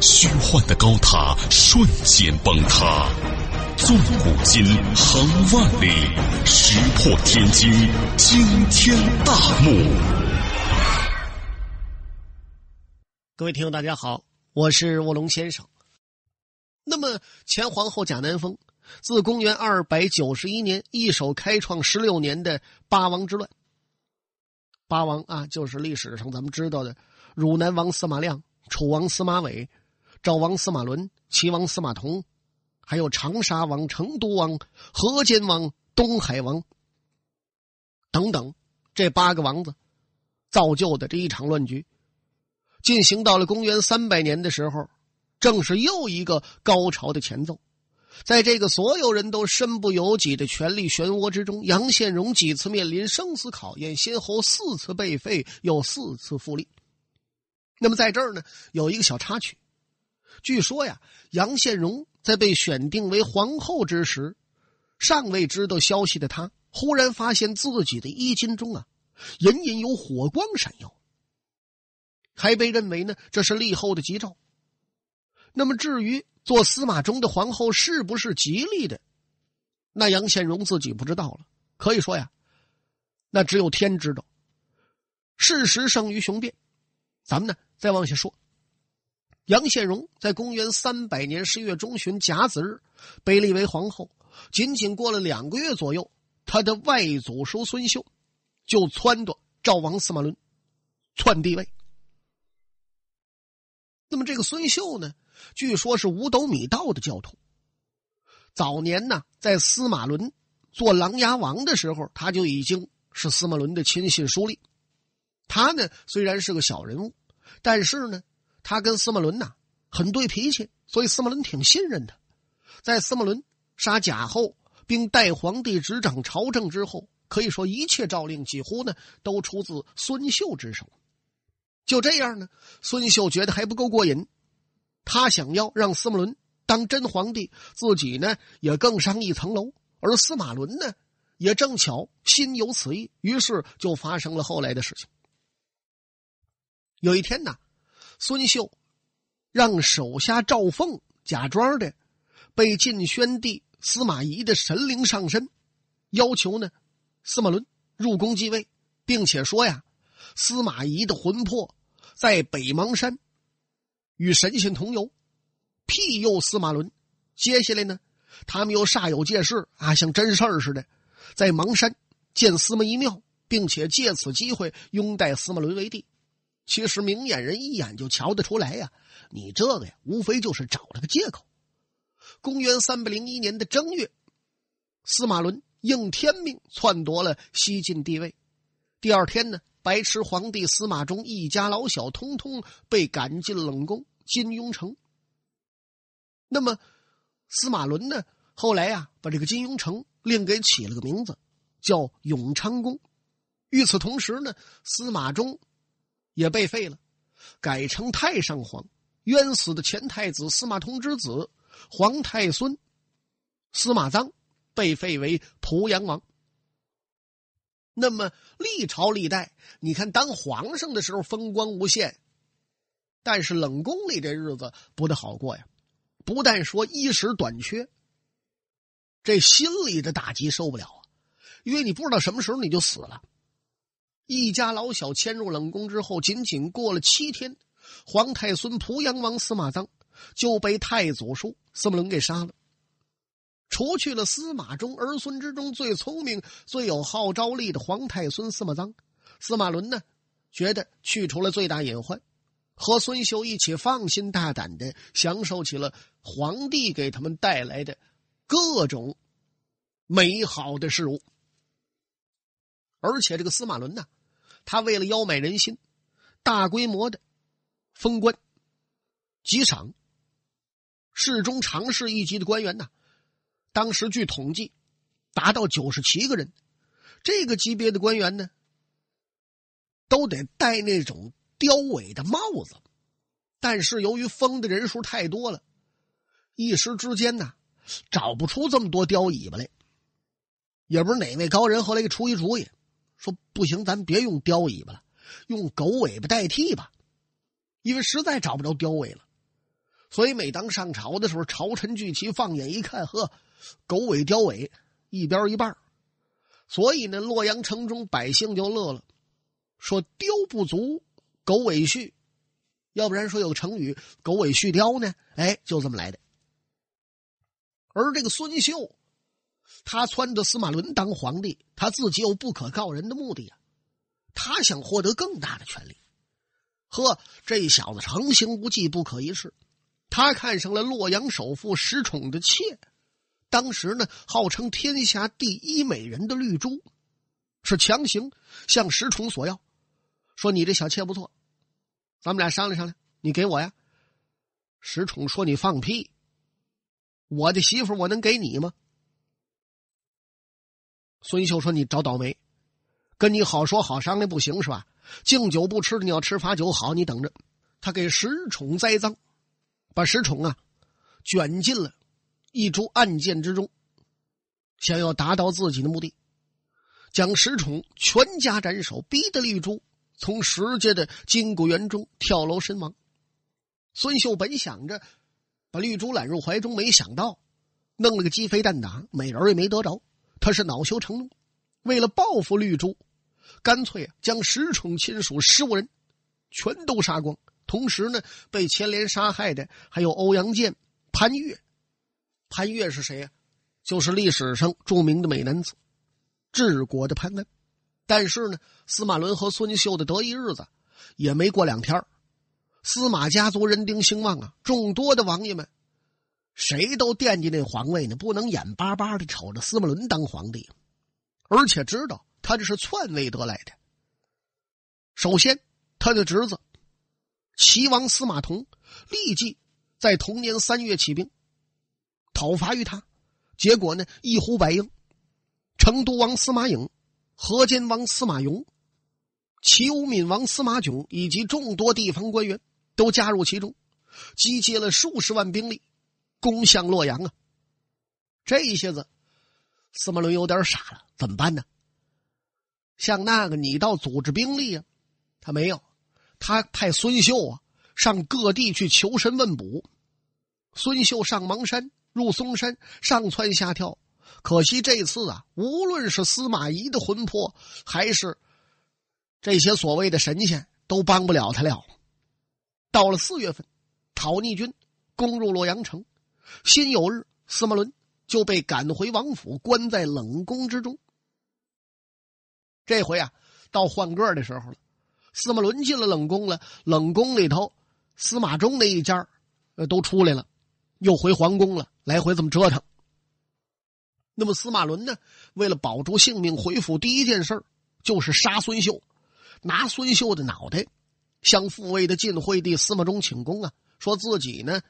虚幻的高塔瞬间崩塌，纵古今，横万里，石破天惊，惊天大幕。各位听友，大家好，我是卧龙先生。那么，前皇后贾南风自公元二百九十一年一手开创十六年的八王之乱。八王啊，就是历史上咱们知道的汝南王司马亮。楚王司马伟、赵王司马伦、齐王司马同，还有长沙王、成都王、河间王、东海王等等，这八个王子造就的这一场乱局，进行到了公元三百年的时候，正是又一个高潮的前奏。在这个所有人都身不由己的权力漩涡之中，杨宪荣几次面临生死考验，先后四次被废，又四次复立。那么在这儿呢，有一个小插曲。据说呀，杨宪荣在被选定为皇后之时，尚未知道消息的他，忽然发现自己的衣襟中啊，隐隐有火光闪耀，还被认为呢这是立后的吉兆。那么至于做司马衷的皇后是不是吉利的，那杨宪荣自己不知道了。可以说呀，那只有天知道。事实胜于雄辩。咱们呢，再往下说。杨宪荣在公元三百年十月中旬甲子日被立为皇后，仅仅过了两个月左右，他的外祖叔孙秀就撺掇赵王司马伦篡帝位。那么这个孙秀呢，据说是五斗米道的教徒。早年呢，在司马伦做琅琊王的时候，他就已经是司马伦的亲信书吏。他呢，虽然是个小人物，但是呢，他跟司马伦呐很对脾气，所以司马伦挺信任他。在司马伦杀贾后，并代皇帝执掌朝政之后，可以说一切诏令几乎呢都出自孙秀之手。就这样呢，孙秀觉得还不够过瘾，他想要让司马伦当真皇帝，自己呢也更上一层楼。而司马伦呢，也正巧心有此意，于是就发生了后来的事情。有一天呢，孙秀让手下赵凤假装的被晋宣帝司马懿的神灵上身，要求呢司马伦入宫继位，并且说呀，司马懿的魂魄在北邙山与神仙同游，庇佑司马伦。接下来呢，他们又煞有介事啊，像真事儿似的，在邙山建司马懿庙，并且借此机会拥戴司马伦为帝。其实明眼人一眼就瞧得出来呀，你这个呀，无非就是找了个借口。公元三百零一年的正月，司马伦应天命篡夺了西晋帝位。第二天呢，白痴皇帝司马衷一家老小通通被赶进冷宫金庸城。那么，司马伦呢，后来呀，把这个金庸城另给起了个名字，叫永昌宫。与此同时呢，司马衷。也被废了，改成太上皇。冤死的前太子司马通之子皇太孙司马臧被废为濮阳王。那么历朝历代，你看当皇上的时候风光无限，但是冷宫里这日子不得好过呀。不但说衣食短缺，这心里的打击受不了啊，因为你不知道什么时候你就死了。一家老小迁入冷宫之后，仅仅过了七天，皇太孙濮阳王司马臧就被太祖叔司马伦给杀了。除去了司马衷儿孙之中最聪明、最有号召力的皇太孙司马臧，司马伦呢，觉得去除了最大隐患，和孙秀一起放心大胆的享受起了皇帝给他们带来的各种美好的事物。而且这个司马伦呢。他为了邀买人心，大规模的封官、集赏，市中、常侍一级的官员呢，当时据统计达到九十七个人。这个级别的官员呢，都得戴那种雕尾的帽子，但是由于封的人数太多了，一时之间呢，找不出这么多雕尾巴来。也不是哪位高人后来给出一主意，说不行，咱别用雕尾巴了，用狗尾巴代替吧，因为实在找不着雕尾了。所以每当上朝的时候，朝臣聚齐，放眼一看，呵，狗尾雕尾一边一半所以呢，洛阳城中百姓就乐了，说“雕不足，狗尾续”，要不然说有个成语“狗尾续貂”呢？哎，就这么来的。而这个孙秀，他撺掇司马伦当皇帝，他自己有不可告人的目的啊，他想获得更大的权利。呵，这小子成行无忌，不可一世。他看上了洛阳首富石宠的妾。当时呢，号称天下第一美人的绿珠，是强行向石崇索要，说你这小妾不错，咱们俩商量商量，你给我呀。石崇说：“你放屁，我的媳妇我能给你吗？”孙秀说：“你找倒霉，跟你好说好商量不行是吧？敬酒不吃，你要吃罚酒，好，你等着。”他给石宠栽赃，把石宠啊卷进了。一株案件之中，想要达到自己的目的，将石宠全家斩首，逼得绿珠从石家的金谷园中跳楼身亡。孙秀本想着把绿珠揽入怀中，没想到弄了个鸡飞蛋打，美人也没得着。他是恼羞成怒，为了报复绿珠，干脆将石宠亲属十五人全都杀光。同时呢，被牵连杀害的还有欧阳剑、潘岳。潘岳是谁呀？就是历史上著名的美男子，治国的潘安。但是呢，司马伦和孙秀的得意日子也没过两天司马家族人丁兴旺啊，众多的王爷们谁都惦记那皇位呢，不能眼巴巴的瞅着司马伦当皇帝，而且知道他这是篡位得来的。首先，他的侄子齐王司马同立即在同年三月起兵。讨伐于他，结果呢一呼百应，成都王司马颖、河间王司马雍、齐武闵王司马炯以及众多地方官员都加入其中，集结了数十万兵力，攻向洛阳啊！这一下子，司马伦有点傻了，怎么办呢？像那个你到组织兵力啊，他没有，他派孙秀啊上各地去求神问卜，孙秀上芒山。入嵩山，上蹿下跳，可惜这次啊，无论是司马懿的魂魄，还是这些所谓的神仙，都帮不了他了。到了四月份，讨逆军攻入洛阳城，辛酉日，司马伦就被赶回王府，关在冷宫之中。这回啊，到换个的时候了，司马伦进了冷宫了，冷宫里头，司马衷那一家呃，都出来了。又回皇宫了，来回这么折腾。那么司马伦呢？为了保住性命，回府第一件事就是杀孙秀，拿孙秀的脑袋向复位的晋惠帝司马衷请功啊，说自己呢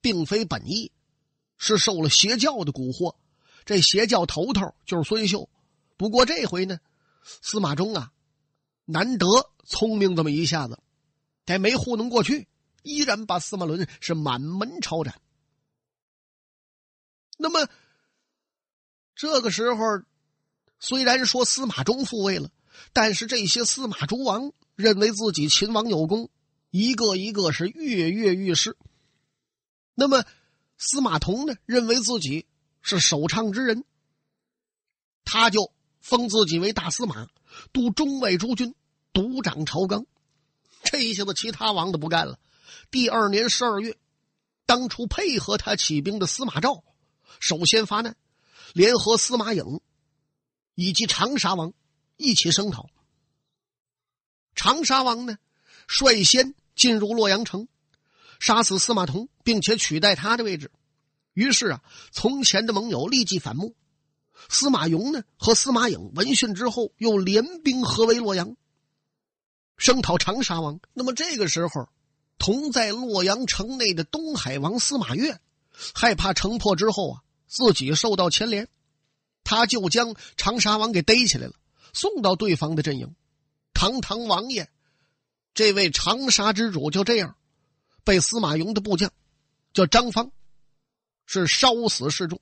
并非本意，是受了邪教的蛊惑，这邪教头头就是孙秀。不过这回呢，司马衷啊难得聪明这么一下子，还没糊弄过去，依然把司马伦是满门抄斩。那么，这个时候，虽然说司马衷复位了，但是这些司马诸王认为自己秦王有功，一个一个是跃跃欲试。那么，司马同呢，认为自己是首倡之人，他就封自己为大司马，督中外诸军，独掌朝纲。这一下子，其他王都不干了。第二年十二月，当初配合他起兵的司马昭。首先发难，联合司马颖以及长沙王一起声讨。长沙王呢，率先进入洛阳城，杀死司马同，并且取代他的位置。于是啊，从前的盟友立即反目。司马雍呢和司马颖闻讯之后，又联兵合围洛阳，声讨长沙王。那么这个时候，同在洛阳城内的东海王司马越，害怕城破之后啊。自己受到牵连，他就将长沙王给逮起来了，送到对方的阵营。堂堂王爷，这位长沙之主就这样被司马雍的部将叫张方是烧死示众。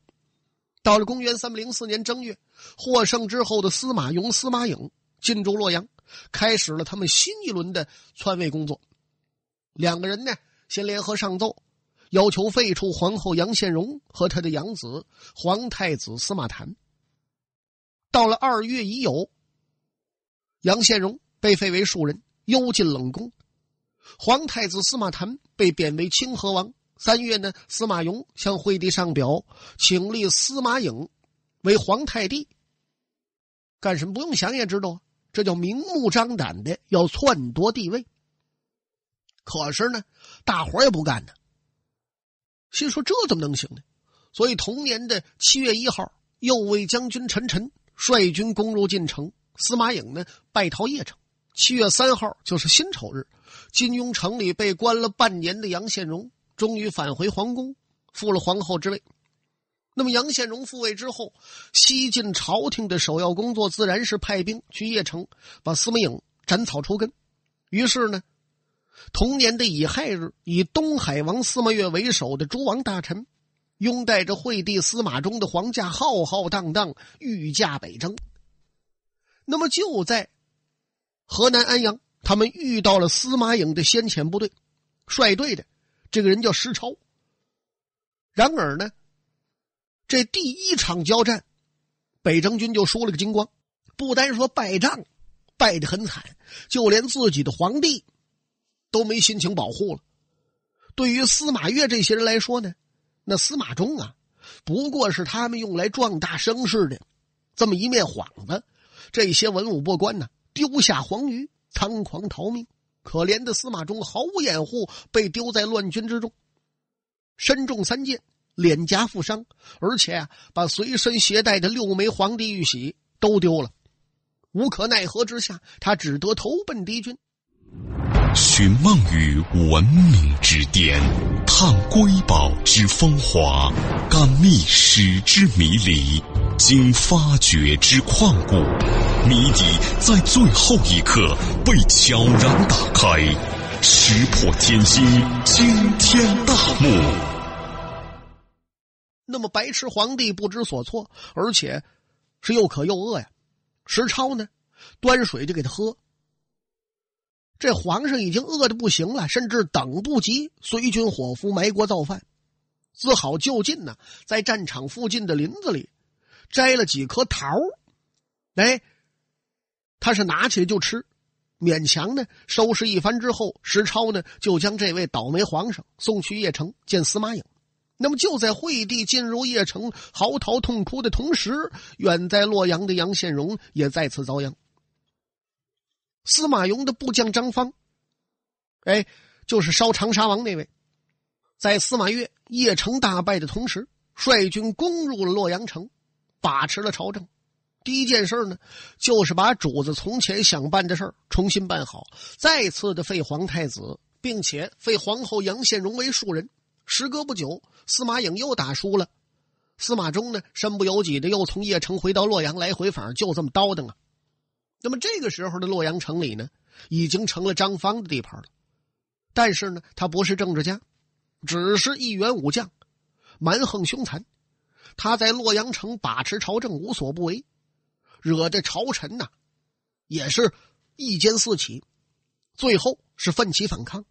到了公元三百零四年正月，获胜之后的司马雍、司马颖进驻洛阳，开始了他们新一轮的篡位工作。两个人呢，先联合上奏，要求废除皇后杨宪荣和他的养子皇太子司马谈。到了二月已酉，杨宪荣被废为庶人，幽禁冷宫；皇太子司马谈被贬为清河王。三月呢，司马雍向惠帝上表，请立司马颖为皇太帝。干什么？不用想也知道，这叫明目张胆的要篡夺帝位。可是呢，大伙也不干呢。心说这怎么能行呢？所以同年的七月一号，右卫将军陈晨率军攻入晋城，司马颖呢败逃邺城。七月三号就是辛丑日，金庸城里被关了半年的杨宪荣终于返回皇宫，复了皇后之位。那么杨宪荣复位之后，西晋朝廷的首要工作自然是派兵去邺城，把司马颖斩草除根。于是呢。同年的乙亥日，以东海王司马越为首的诸王大臣，拥戴着惠帝司马衷的皇驾，浩浩荡荡御驾北征。那么就在河南安阳，他们遇到了司马颖的先遣部队，率队的这个人叫石超。然而呢，这第一场交战，北征军就输了个精光，不单说败仗，败得很惨，就连自己的皇帝。都没心情保护了。对于司马越这些人来说呢，那司马衷啊，不过是他们用来壮大声势的这么一面幌子。这些文武百官呢，丢下黄鱼，仓皇逃命。可怜的司马衷毫无掩护，被丢在乱军之中，身中三箭，脸颊负伤，而且啊，把随身携带的六枚皇帝玉玺都丢了。无可奈何之下，他只得投奔敌军。寻梦于文明之巅，探瑰宝之风华，感历史之迷离，经发掘之旷古，谜底在最后一刻被悄然打开，石破天惊，惊天大幕。那么白痴皇帝不知所措，而且是又渴又饿呀。石超呢，端水就给他喝。这皇上已经饿得不行了，甚至等不及随军伙夫埋锅造饭，只好就近呢，在战场附近的林子里摘了几颗桃哎，他是拿起来就吃，勉强呢收拾一番之后，石超呢就将这位倒霉皇上送去邺城见司马颖。那么就在惠帝进入邺城嚎啕痛哭的同时，远在洛阳的杨宪荣也再次遭殃。司马雍的部将张方，哎，就是烧长沙王那位，在司马越邺城大败的同时，率军攻入了洛阳城，把持了朝政。第一件事呢，就是把主子从前想办的事重新办好，再次的废皇太子，并且废皇后杨宪荣为庶人。时隔不久，司马颖又打输了，司马衷呢，身不由己的又从邺城回到洛阳，来回反就这么叨叨啊。那么这个时候的洛阳城里呢，已经成了张方的地盘了。但是呢，他不是政治家，只是一员武将，蛮横凶残。他在洛阳城把持朝政，无所不为，惹得朝臣呐，也是意见四起。最后是奋起反抗。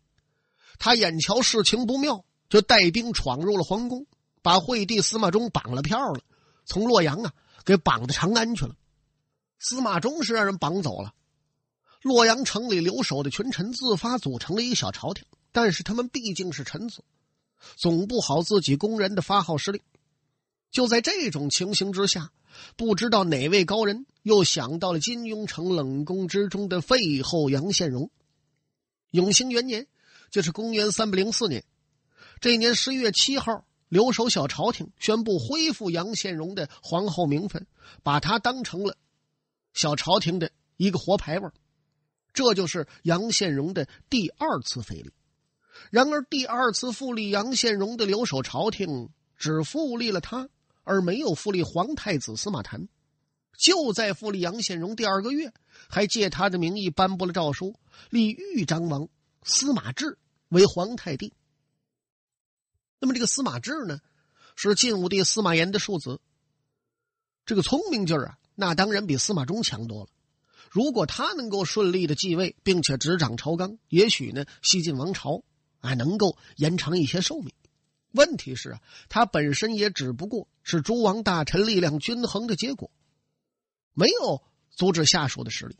他眼瞧事情不妙，就带兵闯入了皇宫，把惠帝司马衷绑了票了，从洛阳啊给绑到长安去了。司马衷是让人绑走了。洛阳城里留守的群臣自发组成了一个小朝廷，但是他们毕竟是臣子，总不好自己公然的发号施令。就在这种情形之下，不知道哪位高人又想到了金庸城冷宫之中的废后杨宪荣。永兴元年，就是公元三百零四年，这一年十一月七号，留守小朝廷宣布恢复杨宪荣的皇后名分，把他当成了。小朝廷的一个活牌位，这就是杨宪荣的第二次废立。然而，第二次复立杨宪荣的留守朝廷只复立了他，而没有复立皇太子司马谈。就在复立杨宪荣第二个月，还借他的名义颁布了诏书，立豫章王司马志为皇太帝。那么这个司马志呢，是晋武帝司马炎的庶子。这个聪明劲儿啊，那当然比司马衷强多了。如果他能够顺利的继位，并且执掌朝纲，也许呢，西晋王朝啊能够延长一些寿命。问题是啊，他本身也只不过是诸王大臣力量均衡的结果。没有阻止下属的实力，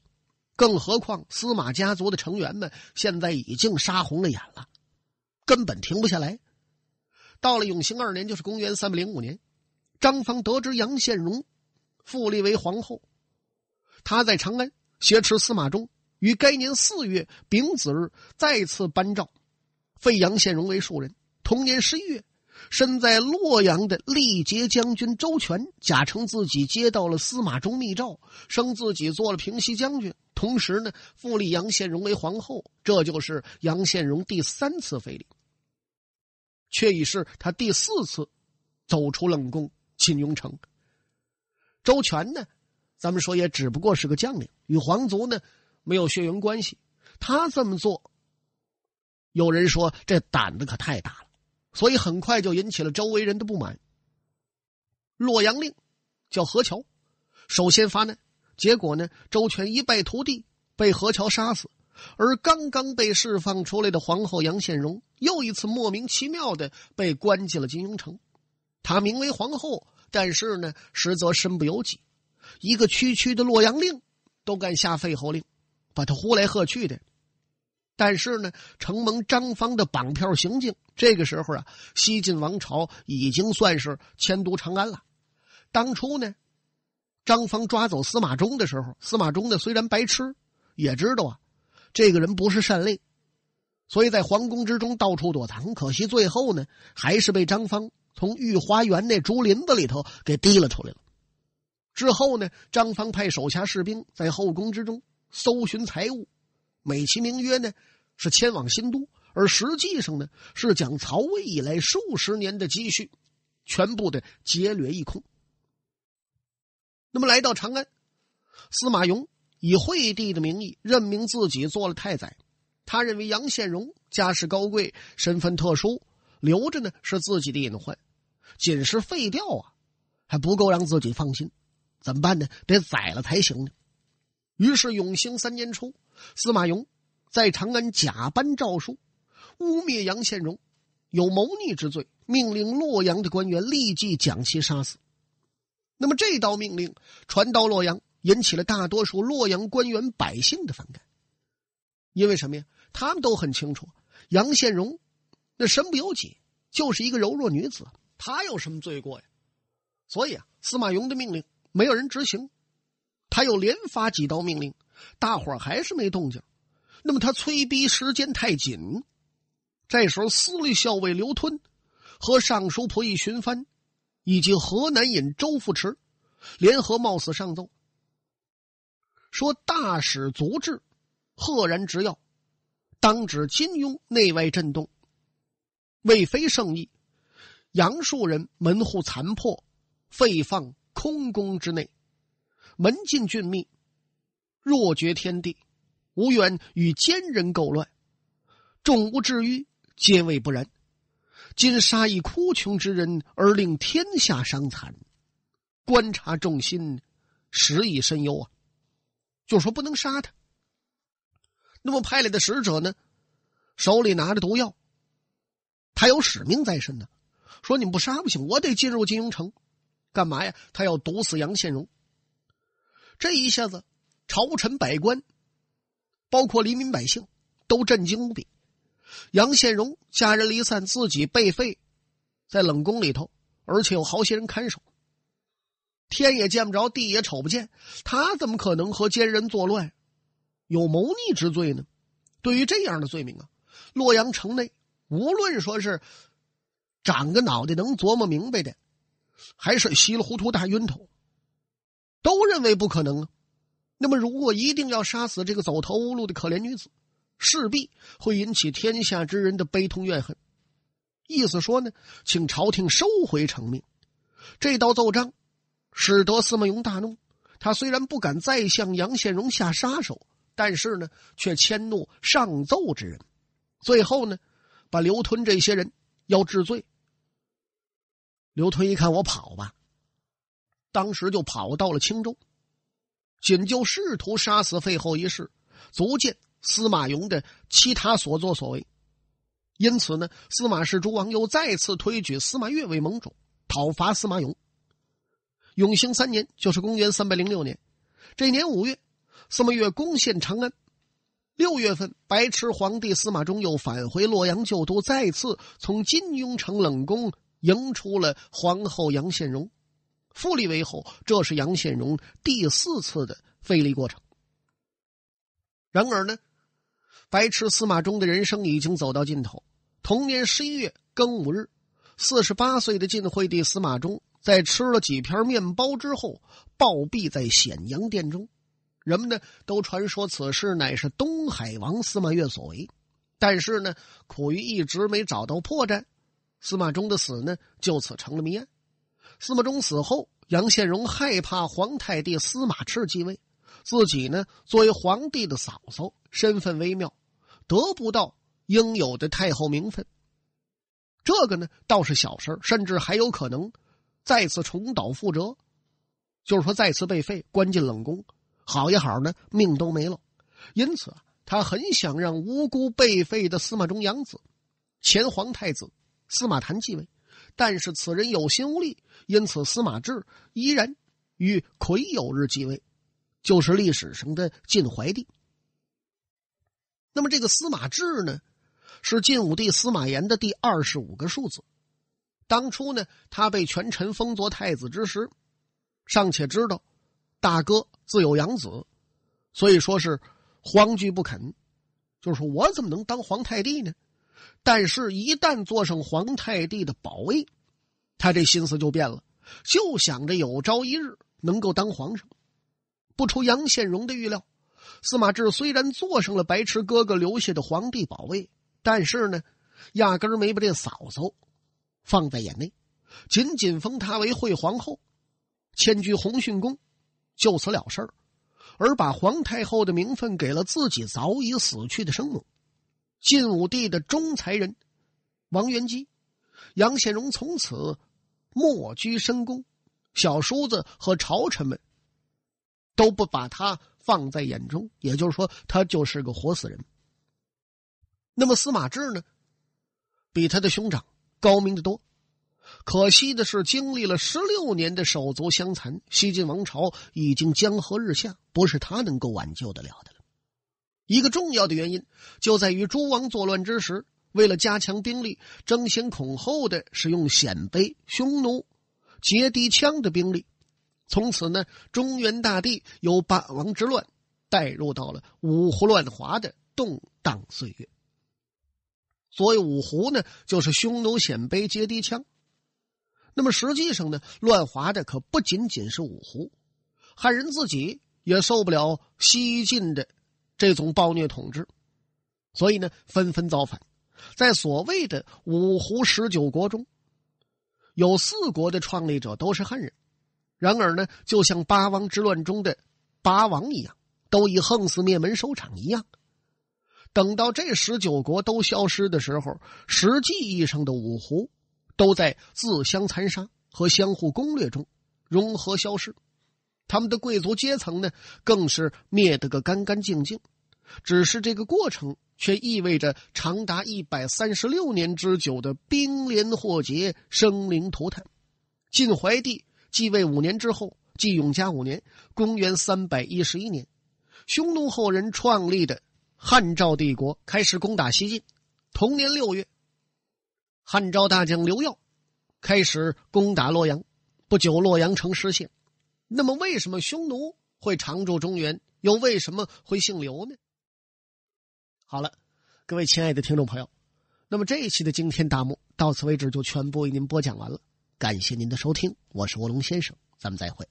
更何况司马家族的成员们现在已经杀红了眼了，根本停不下来。到了永兴二年，就是公元三百零五年，张方得知杨宪荣复立为皇后，他在长安挟持司马衷，于该年四月丙子日再次颁诏，废杨宪荣为庶人。同年十一月。身在洛阳的历节将军周全假称自己接到了司马衷密诏，升自己做了平西将军，同时呢复立杨宪荣为皇后。这就是杨宪荣第三次废立，却已是他第四次走出冷宫进雍城。周全呢，咱们说也只不过是个将领，与皇族呢没有血缘关系。他这么做，有人说这胆子可太大了。所以很快就引起了周围人的不满。洛阳令叫何乔，首先发难，结果呢，周全一败涂地，被何乔杀死。而刚刚被释放出来的皇后杨宪荣，又一次莫名其妙的被关进了金庸城。她名为皇后，但是呢，实则身不由己。一个区区的洛阳令都敢下废侯令，把他呼来喝去的。但是呢，承蒙张方的绑票行径，这个时候啊，西晋王朝已经算是迁都长安了。当初呢，张方抓走司马衷的时候，司马衷呢虽然白痴，也知道啊，这个人不是善类，所以在皇宫之中到处躲藏。可惜最后呢，还是被张方从御花园那竹林子里头给提了出来了。之后呢，张方派手下士兵在后宫之中搜寻财物。美其名曰呢，是迁往新都，而实际上呢，是将曹魏以来数十年的积蓄，全部的劫掠一空。那么来到长安，司马雍以惠帝的名义任命自己做了太宰。他认为杨宪荣家世高贵，身份特殊，留着呢是自己的隐患，仅是废掉啊，还不够让自己放心。怎么办呢？得宰了才行呢。于是永兴三年初。司马雍在长安假颁诏书，污蔑杨宪荣有谋逆之罪，命令洛阳的官员立即将其杀死。那么这道命令传到洛阳，引起了大多数洛阳官员百姓的反感。因为什么呀？他们都很清楚，杨宪荣那身不由己，就是一个柔弱女子，她有什么罪过呀？所以啊，司马雍的命令没有人执行，他又连发几道命令。大伙儿还是没动静，那么他催逼时间太紧。这时候，司隶校尉刘吞和尚书仆役荀藩以及河南尹周富池联合冒死上奏，说大使足智，赫然直要，当指金庸内外震动，未非圣意。杨树人门户残破，废放空宫之内，门禁峻密。若绝天地，无缘与奸人构乱，众无至于皆谓不然。今杀一哭穷之人，而令天下伤残，观察众心，实以深忧啊！就说不能杀他。那么派来的使者呢，手里拿着毒药，他有使命在身呢。说你不杀不行，我得进入金庸城，干嘛呀？他要毒死杨宪荣。这一下子。朝臣百官，包括黎民百姓，都震惊无比。杨宪荣家人离散，自己被废在冷宫里头，而且有好些人看守。天也见不着，地也瞅不见，他怎么可能和奸人作乱，有谋逆之罪呢？对于这样的罪名啊，洛阳城内无论说是长个脑袋能琢磨明白的，还是稀里糊涂大晕头，都认为不可能啊。那么，如果一定要杀死这个走投无路的可怜女子，势必会引起天下之人的悲痛怨恨。意思说呢，请朝廷收回成命，这道奏章使得司马雍大怒。他虽然不敢再向杨宪荣下杀手，但是呢，却迁怒上奏之人，最后呢，把刘屯这些人要治罪。刘屯一看我跑吧，当时就跑到了青州，仅就试图杀死废后一事，足见司马雍的其他所作所为。因此呢，司马氏诸王又再次推举司马越为盟主，讨伐司马雍。永兴三年，就是公元三百零六年，这年五月，司马越攻陷长安。六月份，白痴皇帝司马衷又返回洛阳旧都，再次从金庸城冷宫迎出了皇后杨宪荣，复立为后。这是杨宪荣第四次的废立过程。然而呢，白痴司马衷的人生已经走到尽头。同年十一月庚午日，四十八岁的晋惠帝司马衷。在吃了几片面包之后，暴毙在显阳殿中。人们呢都传说此事乃是东海王司马越所为，但是呢，苦于一直没找到破绽，司马衷的死呢就此成了谜案。司马衷死后，杨宪荣害怕皇太帝司马炽继位，自己呢作为皇帝的嫂嫂，身份微妙，得不到应有的太后名分。这个呢倒是小事甚至还有可能。再次重蹈覆辙，就是说再次被废，关进冷宫，好也好呢，命都没了。因此啊，他很想让无辜被废的司马衷养子，前皇太子司马谈继位，但是此人有心无力，因此司马志依然与癸酉日继位，就是历史上的晋怀帝。那么这个司马志呢，是晋武帝司马炎的第二十五个庶子。当初呢，他被权臣封作太子之时，尚且知道大哥自有养子，所以说是皇居不肯，就是说我怎么能当皇太帝呢？但是，一旦坐上皇太帝的宝位，他这心思就变了，就想着有朝一日能够当皇上。不出杨宪荣的预料，司马志虽然坐上了白痴哥哥留下的皇帝宝位，但是呢，压根儿没把这嫂嫂。放在眼内，仅仅封她为惠皇后，迁居洪训宫，就此了事儿，而把皇太后的名分给了自己早已死去的生母，晋武帝的中才人王元姬。杨宪荣从此莫居深宫，小叔子和朝臣们都不把他放在眼中，也就是说，他就是个活死人。那么司马志呢，比他的兄长。高明的多，可惜的是，经历了十六年的手足相残，西晋王朝已经江河日下，不是他能够挽救得了的了。一个重要的原因就在于诸王作乱之时，为了加强兵力，争先恐后的使用鲜卑、匈奴、结敌羌的兵力，从此呢，中原大地由霸王之乱带入到了五胡乱华的动荡岁月。所谓五胡呢，就是匈奴、鲜卑、羯、氐、羌。那么实际上呢，乱华的可不仅仅是五胡，汉人自己也受不了西晋的这种暴虐统治，所以呢，纷纷造反。在所谓的五胡十九国中，有四国的创立者都是汉人。然而呢，就像八王之乱中的八王一样，都以横死灭门收场一样。等到这十九国都消失的时候，实际意义上的五胡都在自相残杀和相互攻略中融合消失，他们的贵族阶层呢，更是灭得个干干净净。只是这个过程却意味着长达一百三十六年之久的兵连祸结、生灵涂炭。晋怀帝继位五年之后，即永嘉五年（公元三百一十一年），匈奴后人创立的。汉赵帝国开始攻打西晋，同年六月，汉昭大将刘耀开始攻打洛阳，不久洛阳城失陷。那么，为什么匈奴会常驻中原？又为什么会姓刘呢？好了，各位亲爱的听众朋友，那么这一期的惊天大幕到此为止就全部为您播讲完了。感谢您的收听，我是卧龙先生，咱们再会。